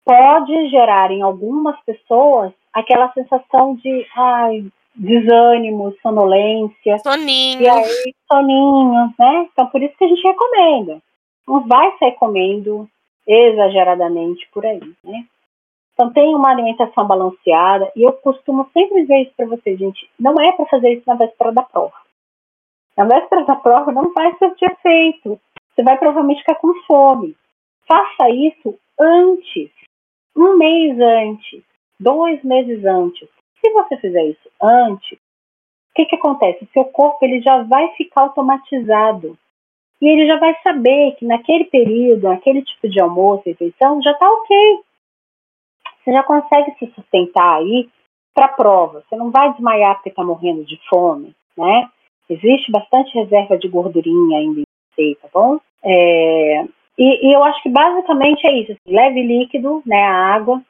pode gerar em algumas pessoas aquela sensação de ai, desânimo, sonolência.
Soninho.
E aí, soninho, né? Então, por isso que a gente recomenda. Não vai sair comendo exageradamente por aí, né? Então, tem uma alimentação balanceada e eu costumo sempre dizer isso para vocês, gente. Não é para fazer isso na véspera da prova. Na véspera da prova não vai ser efeito. Você vai provavelmente ficar com fome. Faça isso antes um mês antes, dois meses antes. Se você fizer isso antes, o que, que acontece? O seu corpo ele já vai ficar automatizado. E ele já vai saber que naquele período, naquele tipo de almoço, refeição, já está ok. Você já consegue se sustentar aí para a prova. Você não vai desmaiar porque está morrendo de fome, né? Existe bastante reserva de gordurinha ainda em você, tá bom? É, e, e, eu acho que basicamente é isso. Leve líquido, né, a água.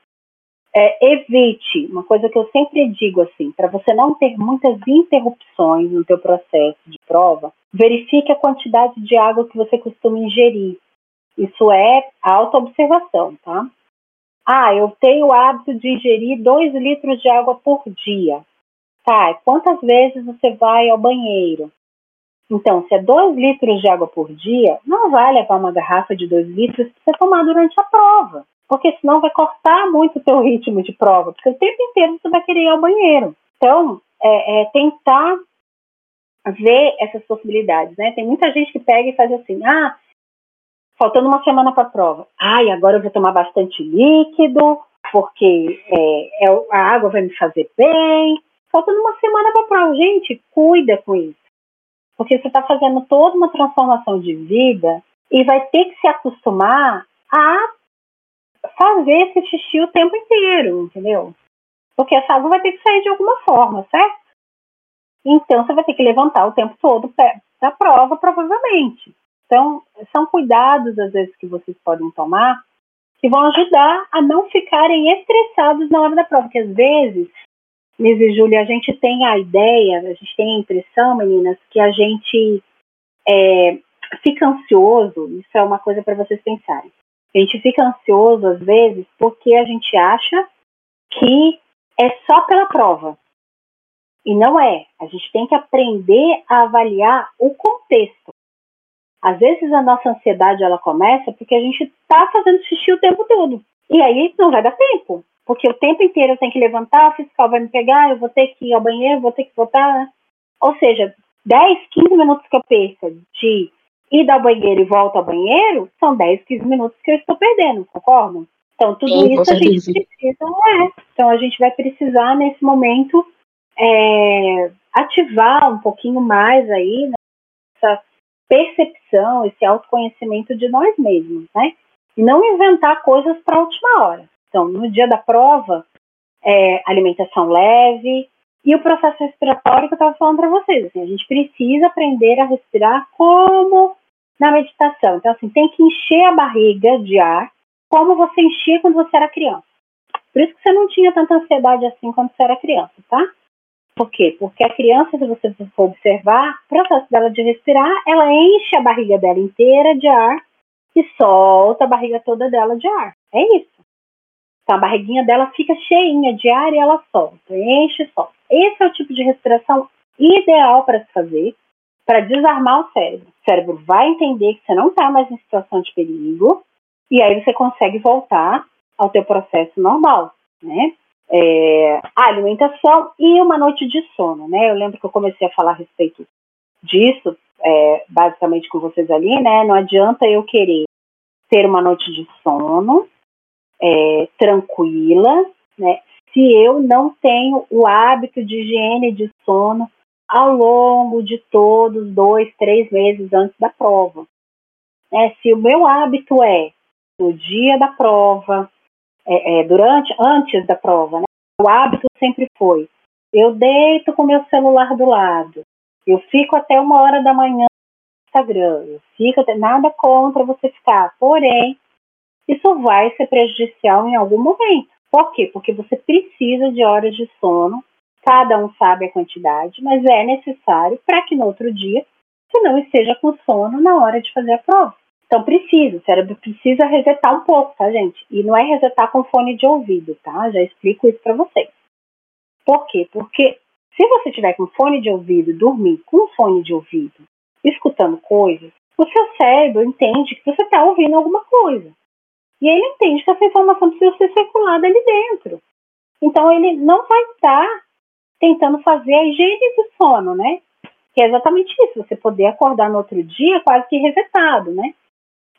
É, evite, uma coisa que eu sempre digo assim, para você não ter muitas interrupções no teu processo de prova, verifique a quantidade de água que você costuma ingerir. Isso é auto-observação, tá? Ah, eu tenho o hábito de ingerir 2 litros de água por dia. Tá, quantas vezes você vai ao banheiro? Então, se é 2 litros de água por dia, não vai levar uma garrafa de 2 litros para você tomar durante a prova. Porque senão vai cortar muito o seu ritmo de prova, porque o tempo inteiro você vai querer ir ao banheiro. Então, é, é tentar ver essas possibilidades, né? Tem muita gente que pega e faz assim, ah, faltando uma semana para a prova. Ai, agora eu vou tomar bastante líquido, porque é, é, a água vai me fazer bem. Faltando uma semana para a prova. Gente, cuida com isso. Porque você está fazendo toda uma transformação de vida e vai ter que se acostumar a fazer esse xixi o tempo inteiro, entendeu? Porque essa água vai ter que sair de alguma forma, certo? Então você vai ter que levantar o tempo todo da prova, provavelmente. Então, são cuidados, às vezes, que vocês podem tomar que vão ajudar a não ficarem estressados na hora da prova. Porque às vezes Liz e Júlia, a gente tem a ideia, a gente tem a impressão, meninas, que a gente é, fica ansioso, isso é uma coisa para vocês pensarem. A gente fica ansioso, às vezes, porque a gente acha que é só pela prova. E não é. A gente tem que aprender a avaliar o contexto. Às vezes a nossa ansiedade ela começa porque a gente está fazendo xixi o tempo todo. E aí não vai dar tempo porque o tempo inteiro eu tenho que levantar, o fiscal vai me pegar, eu vou ter que ir ao banheiro, vou ter que voltar. Né? Ou seja, 10, 15 minutos que eu perco de ir ao banheiro e volta ao banheiro, são 10, 15 minutos que eu estou perdendo, concordam? Então, tudo Sim, isso a gente precisa, é. Então, a gente vai precisar, nesse momento, é, ativar um pouquinho mais aí né, essa percepção, esse autoconhecimento de nós mesmos, né? E não inventar coisas para a última hora. Então, no dia da prova, é, alimentação leve e o processo respiratório que eu estava falando para vocês. Assim, a gente precisa aprender a respirar como na meditação. Então, assim, tem que encher a barriga de ar como você enchia quando você era criança. Por isso que você não tinha tanta ansiedade assim quando você era criança, tá? Por quê? Porque a criança, se você for observar, o processo dela de respirar, ela enche a barriga dela inteira de ar e solta a barriga toda dela de ar. É isso. Então a barriguinha dela fica cheinha de ar e ela solta, enche e solta. Esse é o tipo de respiração ideal para se fazer para desarmar o cérebro. O cérebro vai entender que você não está mais em situação de perigo e aí você consegue voltar ao teu processo normal, né? É, a alimentação e uma noite de sono, né? Eu lembro que eu comecei a falar a respeito disso, é, basicamente com vocês ali, né? Não adianta eu querer ter uma noite de sono é, tranquila, né? Se eu não tenho o hábito de higiene de sono ao longo de todos dois, três meses antes da prova. É, se o meu hábito é no dia da prova, é, é, durante, antes da prova, né? O hábito sempre foi: eu deito com meu celular do lado, eu fico até uma hora da manhã no Instagram, eu fico nada contra você ficar, porém, isso vai ser prejudicial em algum momento. Por quê? Porque você precisa de horas de sono, cada um sabe a quantidade, mas é necessário para que no outro dia você não esteja com sono na hora de fazer a prova. Então precisa, o cérebro precisa resetar um pouco, tá, gente? E não é resetar com fone de ouvido, tá? Já explico isso para vocês. Por quê? Porque se você tiver com fone de ouvido, dormir com fone de ouvido, escutando coisas, o seu cérebro entende que você está ouvindo alguma coisa. E ele entende que essa informação precisa ser circulada ali dentro. Então ele não vai estar tentando fazer a higiene do sono, né? Que é exatamente isso, você poder acordar no outro dia quase que resetado, né?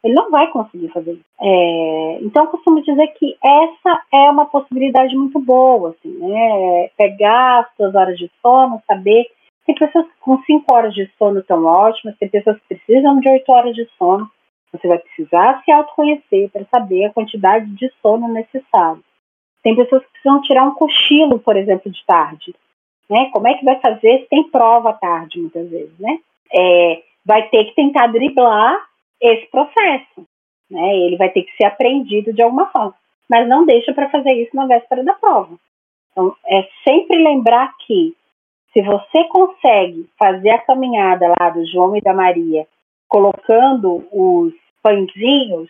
Ele não vai conseguir fazer isso. É, então, eu costumo dizer que essa é uma possibilidade muito boa, assim, né? Pegar as suas horas de sono, saber. Tem pessoas com 5 horas de sono tão ótimas, tem pessoas que precisam de 8 horas de sono. Você vai precisar se autoconhecer para saber a quantidade de sono necessário. Tem pessoas que precisam tirar um cochilo, por exemplo, de tarde. Né? Como é que vai fazer se tem prova à tarde, muitas vezes, né? É, vai ter que tentar driblar esse processo. Né? Ele vai ter que ser aprendido de alguma forma. Mas não deixa para fazer isso na véspera da prova. Então, é sempre lembrar que se você consegue fazer a caminhada lá do João e da Maria, colocando os pãezinhos,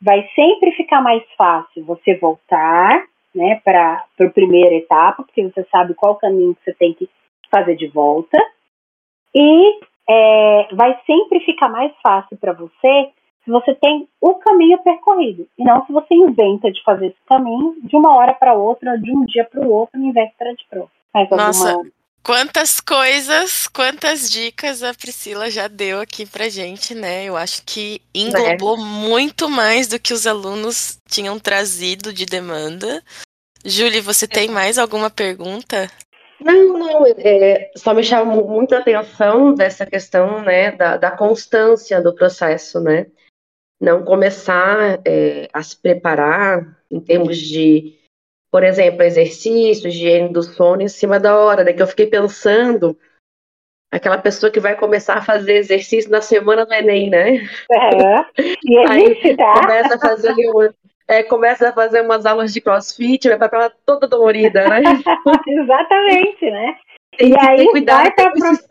vai sempre ficar mais fácil você voltar né, para a primeira etapa, porque você sabe qual caminho que você tem que fazer de volta. E é, vai sempre ficar mais fácil para você se você tem o caminho percorrido, e não se você inventa de fazer esse caminho de uma hora para outra, de um dia para o outro, em véspera de prova.
Nossa, alguma... quantas coisas, quantas dicas a Priscila já deu aqui pra gente, né? Eu acho que englobou é. muito mais do que os alunos tinham trazido de demanda. Júlia, você tem mais alguma pergunta?
Não, não, é, só me chama muita atenção dessa questão, né, da, da constância do processo, né? Não começar é, a se preparar em termos de, por exemplo, exercício, higiene do sono em cima da hora, né? Que eu fiquei pensando, aquela pessoa que vai começar a fazer exercício na semana do Enem, né?
É, e
aí tá? começa a fazer uma, é, começa a fazer umas aulas de crossfit, vai para ela toda dolorida, né?
Exatamente, né?
Tem e aí cuidado vai pra
pro...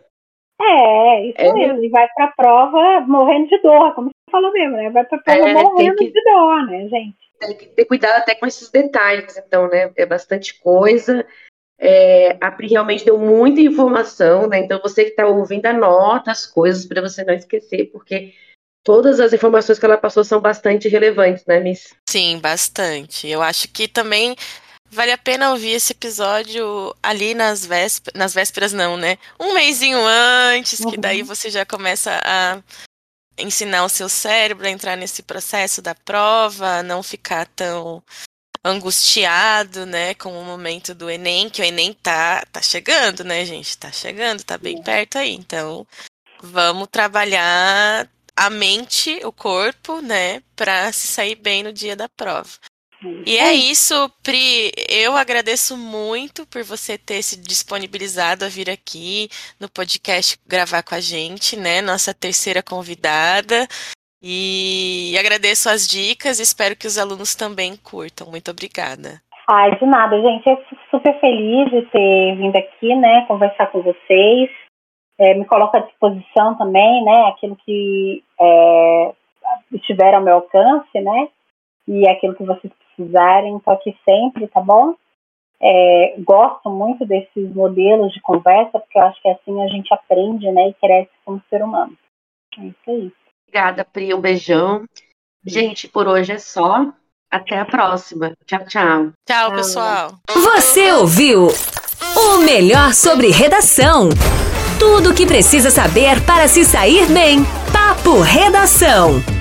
É, isso é. mesmo. E vai para a prova morrendo de dor, como falou mesmo, né? Vai para a prova é, morrendo que... de dor, né, gente?
Tem que ter cuidado até com esses detalhes, então, né? É bastante coisa. É, a Pri realmente deu muita informação, né? Então, você que está ouvindo, anota as coisas para você não esquecer, porque todas as informações que ela passou são bastante relevantes, né, Miss?
Sim, bastante. Eu acho que também vale a pena ouvir esse episódio ali nas vésperas, nas vésperas não, né? Um mêsinho antes, uhum. que daí você já começa a ensinar o seu cérebro a entrar nesse processo da prova, não ficar tão angustiado, né, com o momento do Enem, que o Enem tá, tá chegando, né, gente? Tá chegando, tá bem perto aí. Então, vamos trabalhar a mente, o corpo, né, para se sair bem no dia da prova. E é isso, Pri. Eu agradeço muito por você ter se disponibilizado a vir aqui no podcast gravar com a gente, né? Nossa terceira convidada. E agradeço as dicas, espero que os alunos também curtam. Muito obrigada.
Ai, de nada, gente. Eu fico super feliz de ter vindo aqui, né, conversar com vocês. É, me coloco à disposição também, né, aquilo que é, estiver ao meu alcance, né, e aquilo que vocês precisarem, estou aqui sempre, tá bom? É, gosto muito desses modelos de conversa, porque eu acho que assim a gente aprende, né, e cresce como ser humano. É isso aí.
Obrigada, Pri. Um beijão. Gente, por hoje é só. Até a próxima. Tchau, tchau.
Tchau, pessoal.
Você ouviu o melhor sobre redação. Tudo o que precisa saber para se sair bem. Papo Redação.